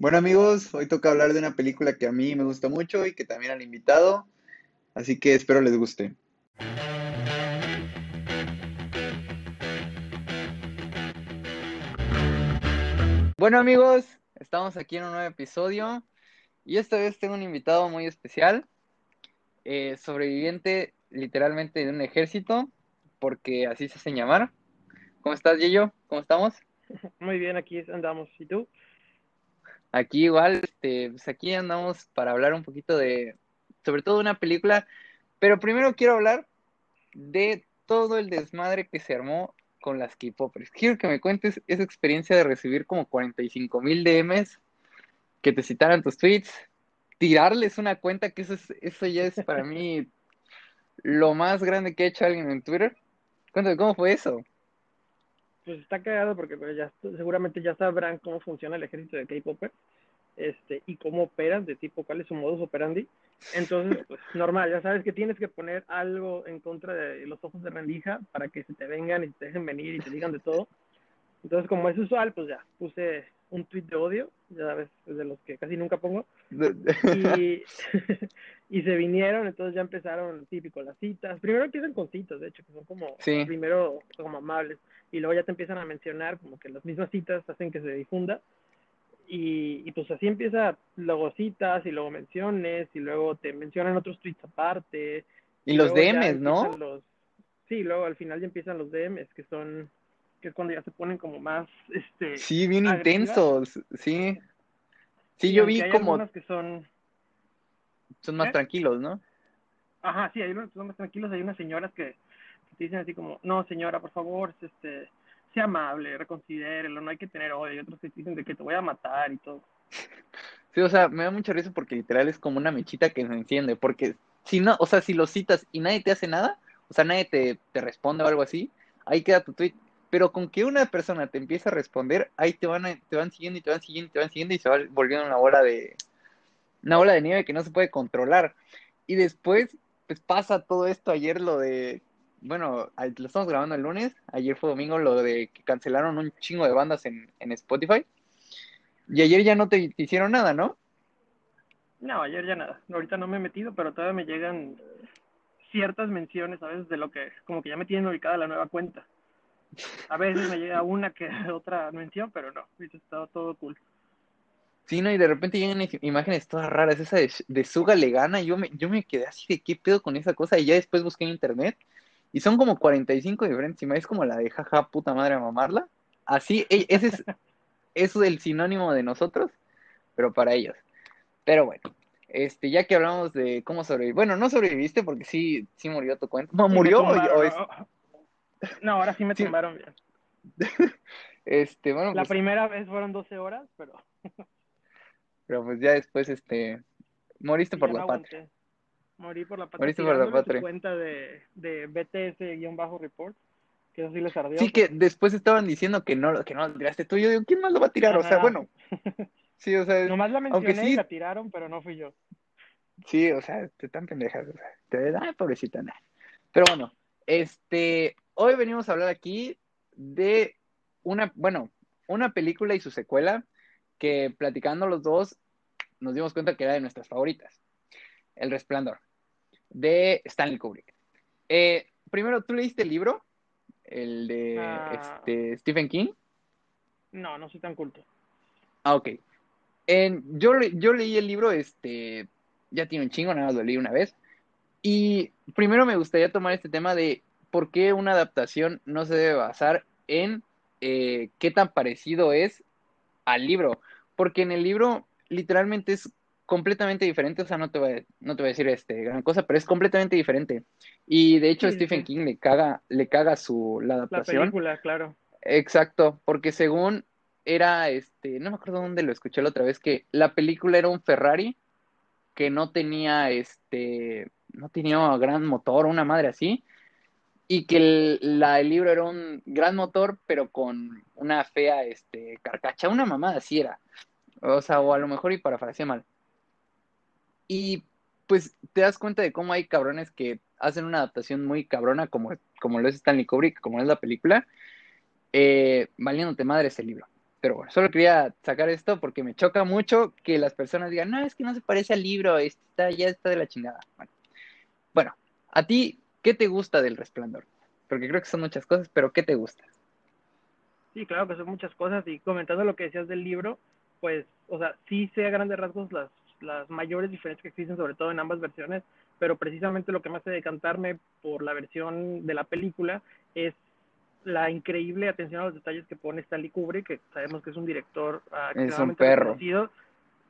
Bueno amigos, hoy toca hablar de una película que a mí me gusta mucho y que también han invitado, así que espero les guste. Bueno amigos, estamos aquí en un nuevo episodio y esta vez tengo un invitado muy especial, eh, sobreviviente literalmente de un ejército, porque así se hace llamar. ¿Cómo estás, Yeyo? ¿Cómo estamos? Muy bien, aquí andamos. ¿Y tú? Aquí igual, este, pues aquí andamos para hablar un poquito de, sobre todo de una película, pero primero quiero hablar de todo el desmadre que se armó con las K-Popers. Quiero que me cuentes esa experiencia de recibir como 45 mil DMs, que te citaran tus tweets, tirarles una cuenta, que eso, es, eso ya es para mí lo más grande que ha hecho alguien en Twitter. Cuéntame, ¿cómo fue eso? Pues está cagado porque pues, ya, seguramente ya sabrán cómo funciona el ejército de K-Popper este, y cómo operan, de tipo cuál es su modus operandi. Entonces, pues normal, ya sabes que tienes que poner algo en contra de los ojos de rendija para que se te vengan y te dejen venir y te digan de todo. Entonces, como es usual, pues ya puse un tweet de odio, ya sabes, de los que casi nunca pongo. Y, y se vinieron, entonces ya empezaron típico las citas. Primero empiezan con citas, de hecho, que son como, primero como amables, y luego ya te empiezan a mencionar, como que las mismas citas hacen que se difunda. Y, y, pues así empieza luego citas y luego menciones y luego te mencionan otros tweets aparte. Y, los DMs, ¿no? sí, luego al final ya empiezan los DMs, que son, que es cuando ya se ponen como más, este... Sí, bien intensos, sí. Sí, yo vi como... que son... Son más tranquilos, ¿no? Ajá, sí, hay unos que son más tranquilos, hay unas señoras que, te dicen así como, no señora, por favor, este sea amable, reconsidérelo, no hay que tener odio. Y otros que dicen de que te voy a matar y todo. Sí, o sea, me da mucha risa porque literal es como una mechita que se enciende. Porque si no, o sea, si lo citas y nadie te hace nada, o sea, nadie te, te responde o algo así, ahí queda tu tweet. Pero con que una persona te empiece a responder, ahí te van, te van siguiendo y te van siguiendo y te van siguiendo y se va volviendo una bola de, una bola de nieve que no se puede controlar. Y después, pues pasa todo esto ayer, lo de bueno, lo estamos grabando el lunes, ayer fue domingo lo de que cancelaron un chingo de bandas en, Spotify. Y ayer ya no te, hicieron nada, ¿no? No, ayer ya nada. Ahorita no me he metido, pero todavía me llegan ciertas menciones a veces de lo que, como que ya me tienen ubicada la nueva cuenta. A veces me llega una que otra mención, pero no, está todo cool. Sí, no, y de repente llegan imágenes todas raras, esa de, de Suga le gana, yo me, yo me quedé así de qué pedo con esa cosa, y ya después busqué en internet, y son como 45 diferentes, y es como la de jaja, puta madre, a mamarla. Así, e, ese es, eso es el sinónimo de nosotros, pero para ellos. Pero bueno, este, ya que hablamos de cómo sobrevivir, bueno, no sobreviviste porque sí, sí murió tu cuenta. ¿No murió o, es... No, ahora sí me tumbaron bien. este, bueno, La pues primera vez fueron 12 horas, pero... pero pues ya después, este, moriste por la patria. Morí por la patria. Moriste por la patria. cuenta de, de BTS-report, que eso sí les ardió. Sí, que después estaban diciendo que no, que no lo tiraste tú. Yo digo, ¿quién más lo va a tirar? O sea, bueno. Sí, o sea. Nomás la mencioné y la tiraron, pero no fui yo. Sí, o sea, te están pendejas. O sea, te ay, pobrecita, nada. Pero bueno, este, hoy venimos a hablar aquí de una, bueno, una película y su secuela que platicando los dos nos dimos cuenta que era de nuestras favoritas. El Resplandor, de Stanley Kubrick. Eh, primero, ¿tú leíste el libro? El de ah. este, Stephen King. No, no soy tan culto. Ah, ok. yo, yo leí el libro, este, ya tiene un chingo, nada más lo leí una vez. Y primero me gustaría tomar este tema de por qué una adaptación no se debe basar en eh, qué tan parecido es al libro. Porque en el libro literalmente es completamente diferente, o sea, no te voy a, no te voy a decir este gran cosa, pero es completamente diferente. Y de hecho Stephen King le caga, le caga su la adaptación. La película, claro. Exacto, porque según era este, no me acuerdo dónde lo escuché la otra vez que la película era un Ferrari que no tenía este, no tenía gran motor, una madre así, y que el, la, el libro era un gran motor, pero con una fea este carcacha, una mamada así era. O sea, o a lo mejor y parafraseé mal. Y pues te das cuenta de cómo hay cabrones que hacen una adaptación muy cabrona, como, como lo es Stanley Kubrick, como es la película, eh, valiéndote madre ese libro. Pero bueno, solo quería sacar esto porque me choca mucho que las personas digan, no, es que no se parece al libro, está, ya está de la chingada. Bueno, a ti, ¿qué te gusta del resplandor? Porque creo que son muchas cosas, pero ¿qué te gusta? Sí, claro que son muchas cosas y comentando lo que decías del libro, pues, o sea, sí sé a grandes rasgos las, las mayores diferencias que existen, sobre todo en ambas versiones, pero precisamente lo que me hace decantarme por la versión de la película es la increíble atención a los detalles que pone Stanley Kubrick, que sabemos que es un director uh, es un perro.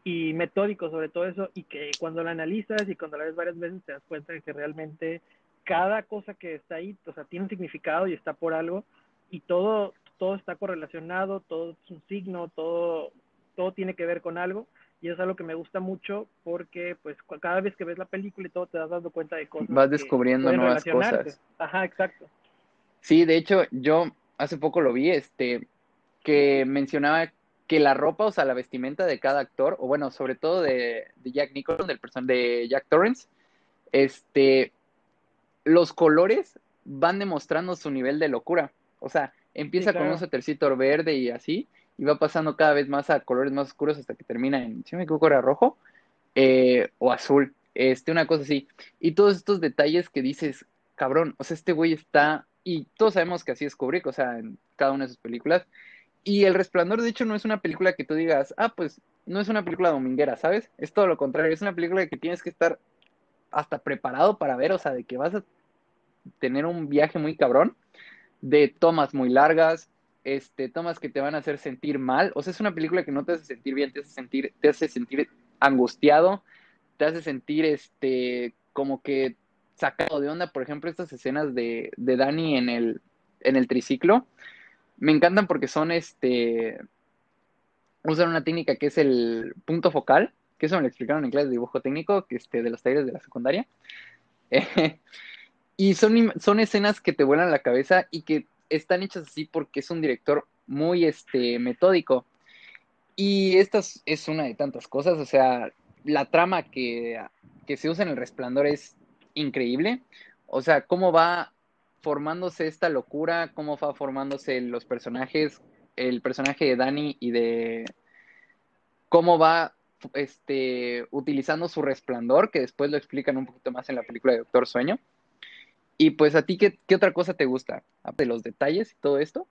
y metódico sobre todo eso, y que cuando la analizas y cuando la ves varias veces te das cuenta de que realmente cada cosa que está ahí, o sea, tiene un significado y está por algo, y todo, todo está correlacionado, todo es un signo, todo, todo tiene que ver con algo, y es algo que me gusta mucho porque pues cada vez que ves la película y todo te das dando cuenta de cosas. Vas descubriendo nuevas cosas. Ajá, exacto. Sí, de hecho, yo hace poco lo vi, este, que mencionaba que la ropa, o sea, la vestimenta de cada actor, o bueno, sobre todo de, Jack Nicholson, del person de Jack Torrance, este, los colores van demostrando su nivel de locura. O sea, empieza con un suétercito verde y así, y va pasando cada vez más a colores más oscuros hasta que termina en, si me equivoco, era rojo eh, o azul, este, una cosa así. Y todos estos detalles que dices, cabrón, o sea, este güey está y todos sabemos que así es Kubrick, o sea, en cada una de sus películas. Y El Resplandor, de hecho, no es una película que tú digas, ah, pues no es una película dominguera, ¿sabes? Es todo lo contrario, es una película que tienes que estar hasta preparado para ver, o sea, de que vas a tener un viaje muy cabrón, de tomas muy largas, este, tomas que te van a hacer sentir mal, o sea, es una película que no te hace sentir bien, te hace sentir, te hace sentir angustiado, te hace sentir, este, como que sacado de onda, por ejemplo, estas escenas de, de Dani en el, en el triciclo, me encantan porque son este usan una técnica que es el punto focal, que eso me lo explicaron en clase de dibujo técnico, que este, de los talleres de la secundaria. y son, son escenas que te vuelan la cabeza y que están hechas así porque es un director muy este, metódico. Y esta es una de tantas cosas, o sea, la trama que, que se usa en el resplandor es increíble. O sea, cómo va formándose esta locura, cómo va formándose los personajes, el personaje de Dani y de cómo va este, utilizando su resplandor, que después lo explican un poquito más en la película de Doctor Sueño. Y pues a ti, ¿qué, qué otra cosa te gusta? De los detalles y todo esto.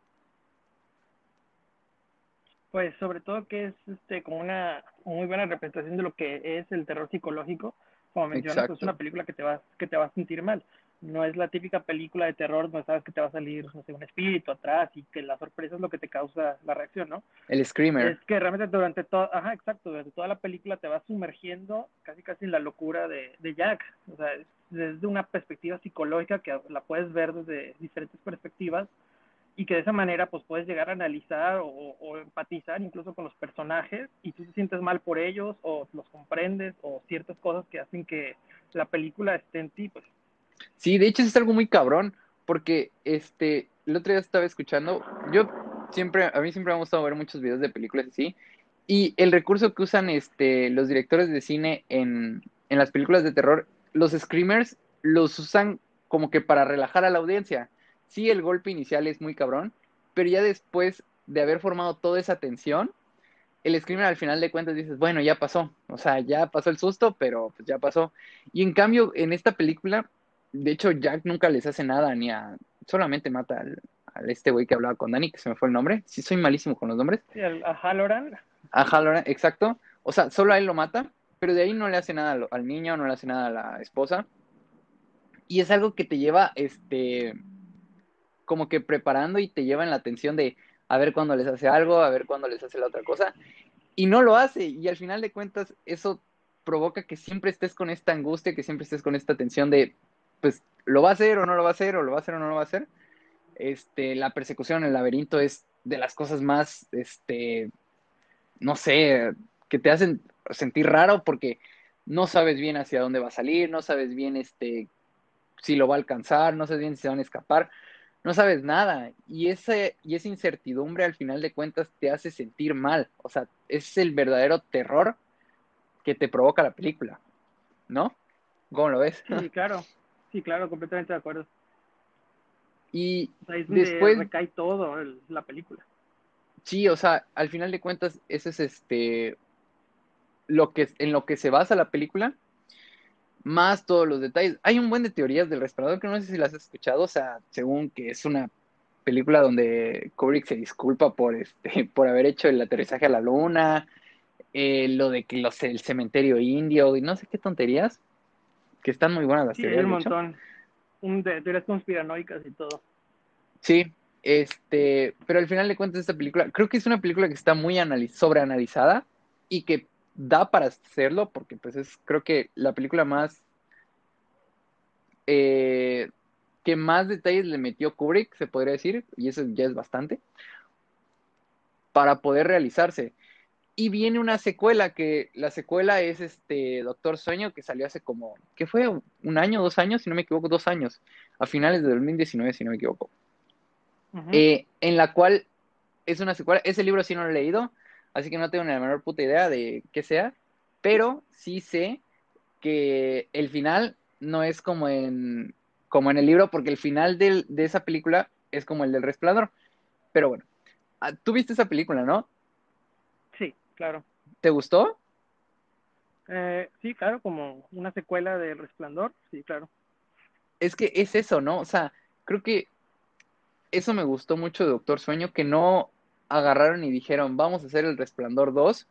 Pues sobre todo que es este, como una muy buena representación de lo que es el terror psicológico como mencionas, es una película que te va, que te va a sentir mal. No es la típica película de terror donde sabes que te va a salir, no sé, un espíritu atrás y que la sorpresa es lo que te causa la reacción, ¿no? El screamer. Es que realmente durante toda, ajá, exacto, durante toda la película te va sumergiendo casi casi en la locura de, de Jack. O sea, desde una perspectiva psicológica que la puedes ver desde diferentes perspectivas y que de esa manera pues puedes llegar a analizar o, empatizar incluso con los personajes y tú te sientes mal por ellos o los comprendes o ciertas cosas que hacen que la película esté en ti pues. Sí de hecho es algo muy cabrón porque este el otro día estaba escuchando yo siempre a mí siempre me ha gustado ver muchos videos de películas así y el recurso que usan este los directores de cine en, en las películas de terror los screamers los usan como que para relajar a la audiencia sí, el golpe inicial es muy cabrón, pero ya después de haber formado toda esa tensión, el screamer al final de cuentas dices, bueno, ya pasó, o sea, ya pasó el susto, pero pues ya pasó. Y en cambio, en esta película, de hecho, Jack nunca les hace nada, ni a, solamente mata al, este güey que hablaba con Dani, que se me fue el nombre, sí, soy malísimo con los nombres. Sí, a Halloran. A Halloran, exacto. O sea, solo a él lo mata, pero de ahí no le hace nada al, al niño, no le hace nada a la esposa. Y es algo que te lleva, este, como que preparando y te lleva en la atención de a ver cuándo les hace algo, a ver cuándo les hace la otra cosa. Y no lo hace. Y al final de cuentas, eso provoca que siempre estés con esta angustia, que siempre estés con esta tensión de, pues, ¿lo va a hacer o no lo va a hacer? ¿O lo va a hacer o no lo va a hacer? Este, la persecución en el laberinto es de las cosas más, este, no sé, que te hacen sentir raro porque no sabes bien hacia dónde va a salir, no sabes bien, este, si lo va a alcanzar, no sabes bien si se van a escapar no sabes nada. Y, ese, y esa incertidumbre al final de cuentas te hace sentir mal. O sea, es el verdadero terror que te provoca la película. ¿No? ¿Cómo lo ves? Sí, claro. Sí, claro, completamente de acuerdo. Y después recae todo la película. Sí, o sea, al final de cuentas, ese es este lo que en lo que se basa la película, más todos los detalles. Hay un buen de teorías del respirador que no sé si las has escuchado, o sea, según que es una película donde Kubrick se disculpa por este por haber hecho el aterrizaje a la luna, eh, lo de que los, el cementerio indio y no sé qué tonterías, que están muy buenas las Sí, teorías. hay un montón. Un de teorías conspiranoicas y todo. Sí, este, pero al final de cuentas esta película, creo que es una película que está muy analiz sobreanalizada y que da para hacerlo porque pues es creo que la película más eh, que más detalles le metió Kubrick, se podría decir, y eso ya es bastante, para poder realizarse. Y viene una secuela, que la secuela es este Doctor Sueño, que salió hace como, ¿qué fue? ¿Un año, dos años? Si no me equivoco, dos años, a finales de 2019, si no me equivoco. Eh, en la cual es una secuela. Ese libro sí no lo he leído, así que no tengo ni la menor puta idea de qué sea, pero sí sé que el final no es como en, como en el libro, porque el final del- de esa película es como el del Resplandor. Pero bueno, ah, tú viste esa película, ¿no? Sí, claro. ¿Te gustó? Eh, sí, claro, como una secuela de Resplandor. Sí, claro. Es que es eso, ¿no? O sea, creo que eso me gustó mucho de Doctor Sueño, que no agarraron y dijeron, vamos a hacer el Resplandor 2,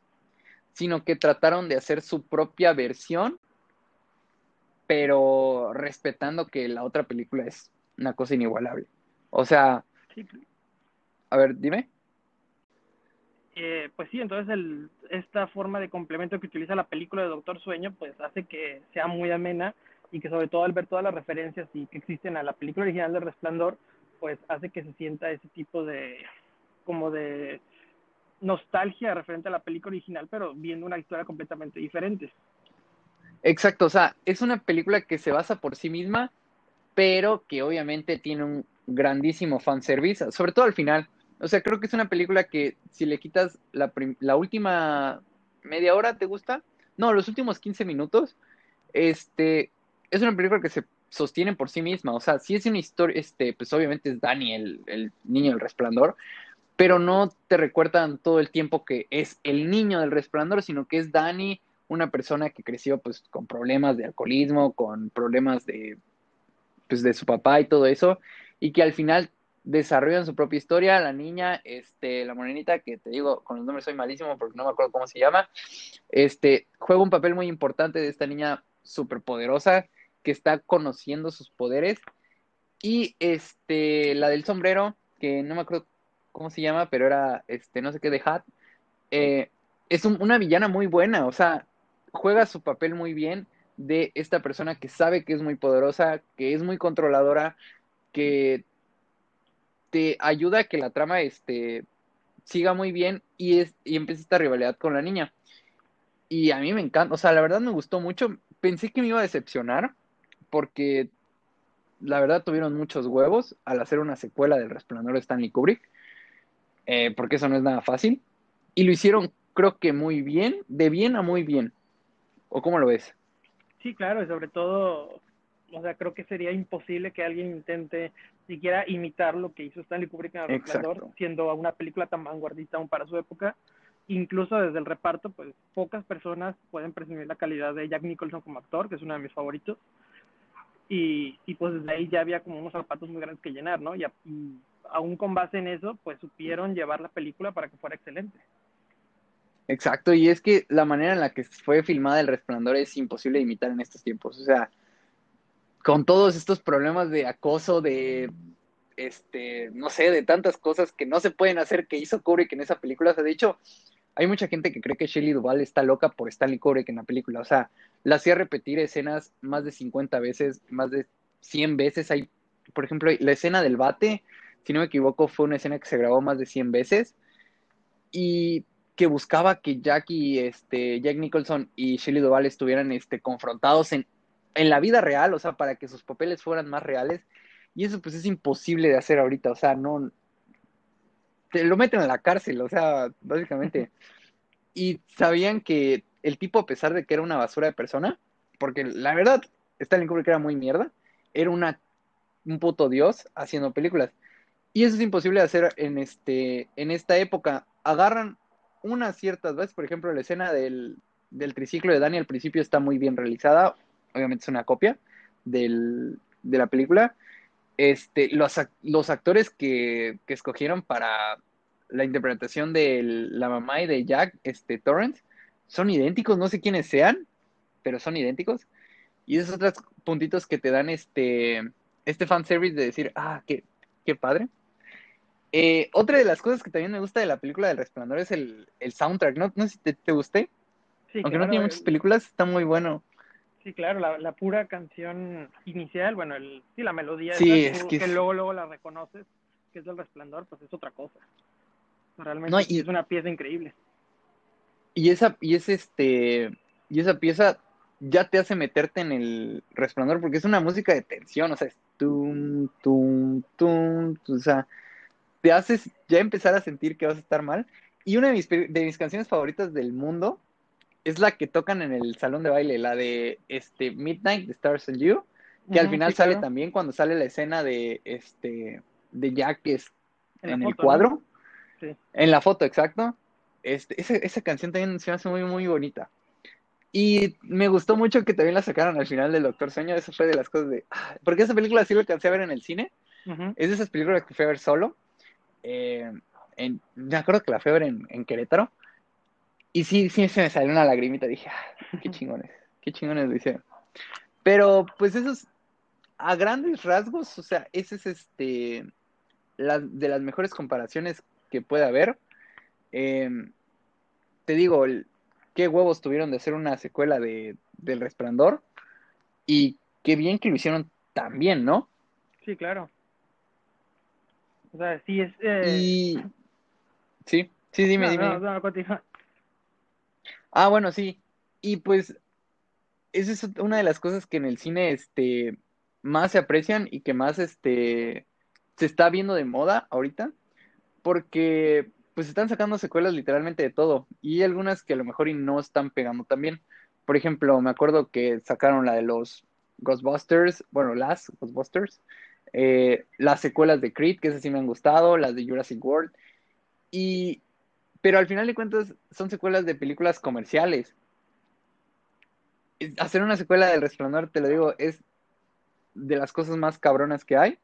sino que trataron de hacer su propia versión, pero respetando que la otra película es una cosa inigualable. O sea, a ver, dime. eh, pues sí, entonces el, esta forma de complemento que utiliza la película de Doctor Sueño, pues hace que sea muy amena y que sobre todo al ver todas las referencias y que existen a la película original de Resplandor, pues hace que se sienta ese tipo de como de nostalgia referente a la película original, pero viendo una historia completamente diferente. Exacto, o sea, es una película que se basa por sí misma, pero que obviamente tiene un grandísimo fanservice, sobre todo al final. O sea, creo que es una película que si le quitas la, la última media hora, ¿te gusta? No, los últimos 15 minutos, este, es una película que se sostiene por sí misma. O sea, sí es una historia, este, pues obviamente es Danny, el, el niño del resplandor, pero no te recuerdan todo el tiempo que es el niño del resplandor, sino que es Danny, una persona que creció pues con problemas de alcoholismo, con problemas de, pues, de su papá y todo eso, y que al final desarrollan su propia historia. La niña, este, la morenita, que te digo, con los nombres soy malísimo porque no me acuerdo cómo se llama, este, juega un papel muy importante de esta niña superpoderosa que está conociendo sus poderes. Y este, la del sombrero, que no me acuerdo cómo se llama, pero era, este, no sé qué, de Hat, eh, es un- una villana muy buena, o sea, juega su papel muy bien de esta persona que sabe que es muy poderosa, que es muy controladora, que te ayuda a que la trama este, siga muy bien y, es, y empieza esta rivalidad con la niña. Y a mí me encanta, o sea, la verdad me gustó mucho. Pensé que me iba a decepcionar porque la verdad tuvieron muchos huevos al hacer una secuela del Resplandor de Stanley Kubrick, eh, porque eso no es nada fácil. Y lo hicieron, creo que muy bien, de bien a muy bien. ¿O cómo lo ves? Sí, claro, y sobre todo, o sea, creo que sería imposible que alguien intente siquiera imitar lo que hizo Stanley Kubrick en El Resplandor, siendo una película tan vanguardista aún para su época. Incluso desde el reparto, pues pocas personas pueden presumir la calidad de Jack Nicholson como actor, que es uno de mis favoritos. Y, y pues desde ahí ya había como unos zapatos muy grandes que llenar, ¿no? Y, y aún con base en eso, pues supieron llevar la película para que fuera excelente. Exacto, y es que la manera en la que fue filmada El Resplandor es imposible de imitar en estos tiempos. O sea, con todos estos problemas de acoso, de, este, no sé, de tantas cosas que no se pueden hacer que hizo Kubrick en esa película. O sea, de hecho, hay mucha gente que cree que Shelley Duvall está loca por Stanley Kubrick en la película. O sea, la hacía repetir escenas más de 50 veces, más de 100 veces. Hay, por ejemplo, la escena del bate, si no me equivoco, fue una escena que se grabó más de 100 veces. Y que buscaba que Jack este, Jack Nicholson y Shelley Duvall estuvieran este, confrontados en, en la vida real, o sea, para que sus papeles fueran más reales. Y eso pues es imposible de hacer ahorita, o sea, no... Te lo meten a la cárcel, o sea, básicamente. Y sabían que el tipo, a pesar de que era una basura de persona, porque la verdad, Stanley Kubrick era muy mierda, era una, un puto dios haciendo películas. Y eso es imposible de hacer en, este, en esta época. Agarran unas ciertas veces, por ejemplo, la escena del, del triciclo de Dani al principio está muy bien realizada, obviamente es una copia del, de la película. Este, los, los actores que, que, escogieron para la interpretación de la mamá y de Jack este, Torrance son idénticos, no sé quiénes sean, pero son idénticos. Y esos otros puntitos que te dan este, este fanservice de decir, ah, qué, qué padre. Eh, otra de las cosas que también me gusta de la película del Resplandor es el, el soundtrack. No, no sé si te, te guste. Sí, Aunque no tiene muchas películas, está muy bueno. Sí, claro, la, la pura canción inicial, bueno, el, sí, la melodía, sí, es que, luego, luego la reconoces, que es del Resplandor, pues es otra cosa. Realmente es una pieza increíble. Y esa, y es este, y esa pieza ya te hace meterte en el resplandor porque es una música de tensión, o sea, es tum, tum, tum, o sea, te haces ya empezar a sentir que vas a estar mal. Y una de mis, de mis canciones favoritas del mundo es la que tocan en el salón de baile, la de este Midnight, The Stars and You, que al final sale también cuando sale la escena de este de Jack es en, el cuadro. Sí. En la foto, exacto. Este, esa, esa canción también se me hace muy, muy bonita. Y me gustó mucho que también la sacaron al final del Doctor Sueño. Eso fue de las cosas de. Ah, porque esa película sí la alcancé a ver en el cine. Es de esas películas que fui a ver solo. Eh, en, me acuerdo que la fui a ver en, Querétaro. Y sí, sí se me salió una lagrimita. Dije, ah, qué chingones. Qué chingones lo hicieron. Pero, pues, esos. A grandes rasgos, o sea, ese es este. La, de las mejores comparaciones que puede haber. Eh, te digo, el, qué huevos tuvieron de hacer una secuela de, del Resplandor y qué bien que lo hicieron también, ¿no? Sí, claro. O sea, sí es... Eh... Y... Sí, sí, dime, dime. No, no, ah, bueno, sí. Y pues, esa es una de las cosas que en el cine, este, más se aprecian y que más, este, se está viendo de moda ahorita, porque pues están sacando secuelas literalmente de todo y algunas que a lo mejor y no están pegando también. Por ejemplo, me acuerdo que sacaron la de los Ghostbusters, bueno, las Ghostbusters, eh, las secuelas de Creed, que esas sí me han gustado, las de Jurassic World, y, pero al final de cuentas son secuelas de películas comerciales. Hacer una secuela del Resplandor, te lo digo, es de las cosas más cabronas que hay.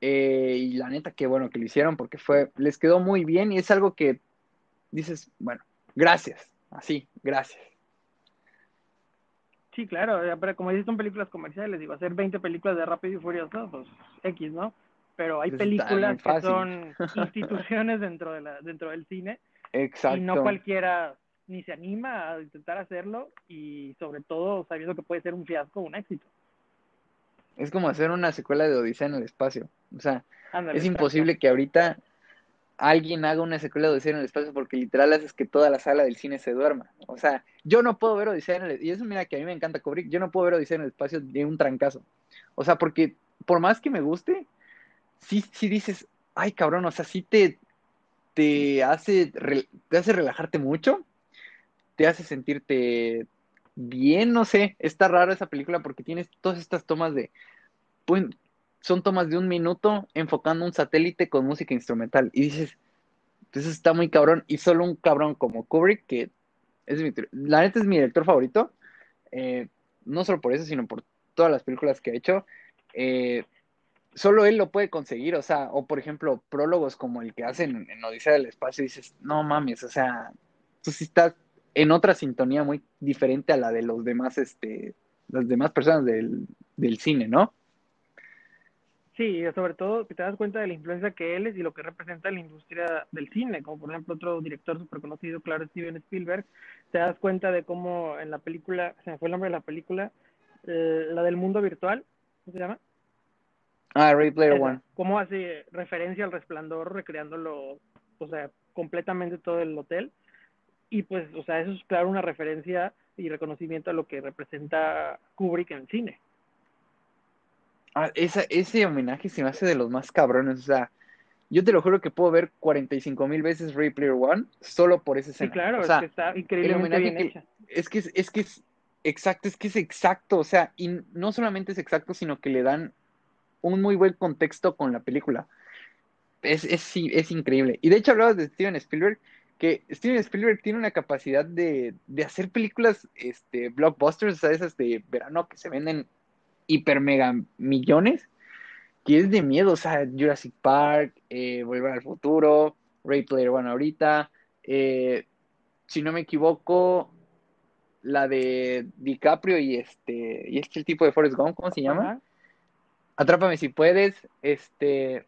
Eh, y la neta, que bueno que lo hicieron porque fue, les quedó muy bien y es algo que dices, bueno, gracias, así, gracias. Sí, claro, pero como dices, son películas comerciales, digo, hacer 20 películas de Rápido y Furioso, pues X, ¿no? Pero hay películas que son instituciones dentro, de la, dentro del cine Exacto. y no cualquiera ni se anima a intentar hacerlo y sobre todo sabiendo que puede ser un fiasco o un éxito. Es como hacer una secuela de Odisea en el espacio. O sea, es imposible que ahorita alguien haga una secuela de Odisea en el espacio porque literal haces que toda la sala del cine se duerma. O sea, yo no puedo ver Odisea en el Y eso mira que a mí me encanta Kubrick. Yo no puedo ver Odisea en el espacio de un trancazo. O sea, porque por más que me guste, sí, sí dices, ay cabrón, o sea, sí te, te hace, te hace relajarte mucho, te hace sentirte bien, no sé, está raro esa película porque tienes todas estas tomas de, son tomas de un minuto enfocando un satélite con música instrumental y dices, pues está muy cabrón y solo un cabrón como Kubrick, que es mi, la neta es mi director favorito, eh, no solo por eso, sino por todas las películas que ha hecho, eh, solo él lo puede conseguir, o sea, o por ejemplo, prólogos como el que hacen en Odisea del Espacio, y dices, no mames, o sea, tú sí estás en otra sintonía muy diferente a la de los demás, este, las demás personas del, cine, ¿no? Sí, sobre todo que te das cuenta de la influencia que él es y lo que representa la industria del cine, como por ejemplo otro director súper conocido, claro, Steven Spielberg, te das cuenta de cómo en la película, se me fue el nombre de la película, eh, la del mundo virtual, ¿cómo se llama? Ah, Ray Player One. Cómo hace referencia al resplandor, recreándolo, o sea, completamente todo el hotel y pues, o sea, eso es claro una referencia y reconocimiento a lo que representa Kubrick en el cine. Ah, esa, ese homenaje se me hace de los más cabrones, o sea, yo te lo juro que puedo ver 45 mil veces Ray Player One solo por ese escena. Sí, claro, es que está increíblemente bien hecha. Es que es, es que es exacto, es que es exacto, o sea, y no solamente es exacto, sino que le dan un muy buen contexto con la película. es, es, sí, es increíble. Y de hecho hablabas de Steven Spielberg, que Steven Spielberg tiene una capacidad de, de hacer películas este, blockbusters, o sea, esas de verano que se venden hiper mega millones, que es de miedo, o sea, Jurassic Park, eh, Volver al Futuro, Ray Player One ahorita, eh, si no me equivoco, la de DiCaprio y este, y este el tipo de Forrest Gump, ¿cómo se llama? Ajá. Atrápame si puedes, este,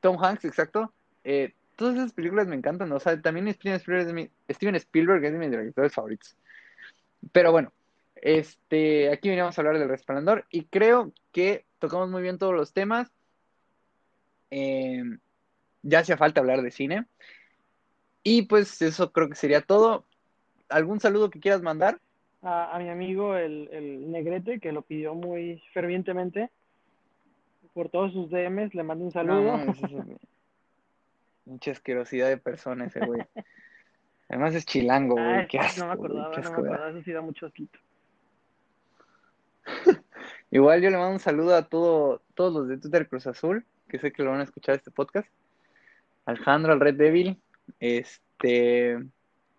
Tom Hanks, exacto. Eh, todas esas películas me encantan, o sea, también Steven Spielberg, es de mi- Steven Spielberg es de mis directores favoritos. Pero bueno, este, aquí veníamos a hablar del resplandor y creo que tocamos muy bien todos los temas. Eh, ya hacía falta hablar de cine. Y pues eso creo que sería todo. ¿Algún saludo que quieras mandar? A, a mi amigo el, el Negrete, que lo pidió muy fervientemente. Por todos sus DMs, le mando un saludo. No, eso- Mucha asquerosidad de persona ese güey. Además es chilango, güey. Qué asco, no me acordaba, no me acordaba, eso sí da mucho asquito. Igual yo le mando un saludo a todo, todos los de Twitter Cruz Azul, que sé que lo van a escuchar este podcast. Alejandro, al Red Devil, este,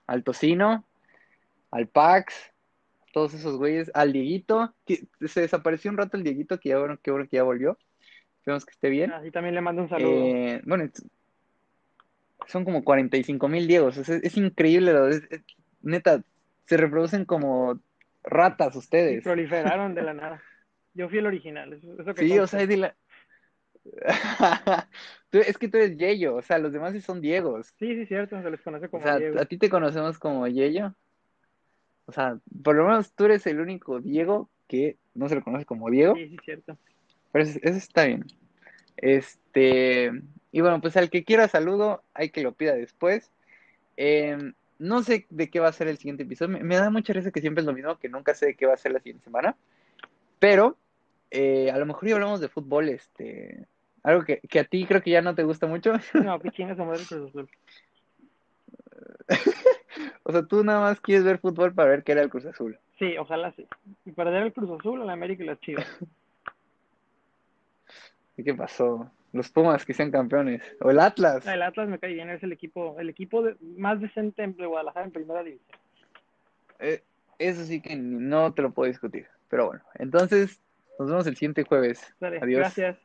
al Tocino, al Pax, todos esos güeyes, al Dieguito, que se desapareció un rato el Dieguito, que ya bueno, que bueno que ya volvió. Esperemos que esté bien. Así también le mando un saludo. Eh, bueno, son como 45 mil Diegos, es, es increíble, lo- es- es- neta, se reproducen como ratas Y ustedes. proliferaron de la nada. Yo fui el original, eso, que Sí, o sea, es de la... Es que tú eres Yeyo, o sea, los demás sí son Diegos. Sí, sí, cierto, se les conoce O como sea, Diego. a ti te conocemos como Yeyo. O sea, por lo menos tú eres el único Diego que no se le conoce como Diego, Sí, sí, cierto. pero eso, eso está bien. Este, y bueno, pues al que quiera saludo, hay que lo pida después. Em, no sé de qué va a ser el siguiente episodio. Me, me da mucha risa que siempre es lo mismo, que nunca sé de qué va a ser la siguiente semana. Pero eh, a lo mejor ya hablamos de fútbol, este, algo que, que a ti creo que ya no te gusta mucho. No, que chingas a madre el Cruz Azul. O sea, tú nada más quieres ver fútbol para ver qué era el Cruz Azul. Sí, ojalá sí. Y perder el Cruz Azul, el América y las Chivas. ¿Y qué pasó? Los Pumas que sean campeones. O el Atlas. El Atlas me cae bien, es el equipo, el equipo de- más decente de Guadalajara en primera división. Eh, eso sí que no te lo puedo discutir. Pero bueno, entonces nos vemos el siguiente jueves. Dale, Adiós. gracias.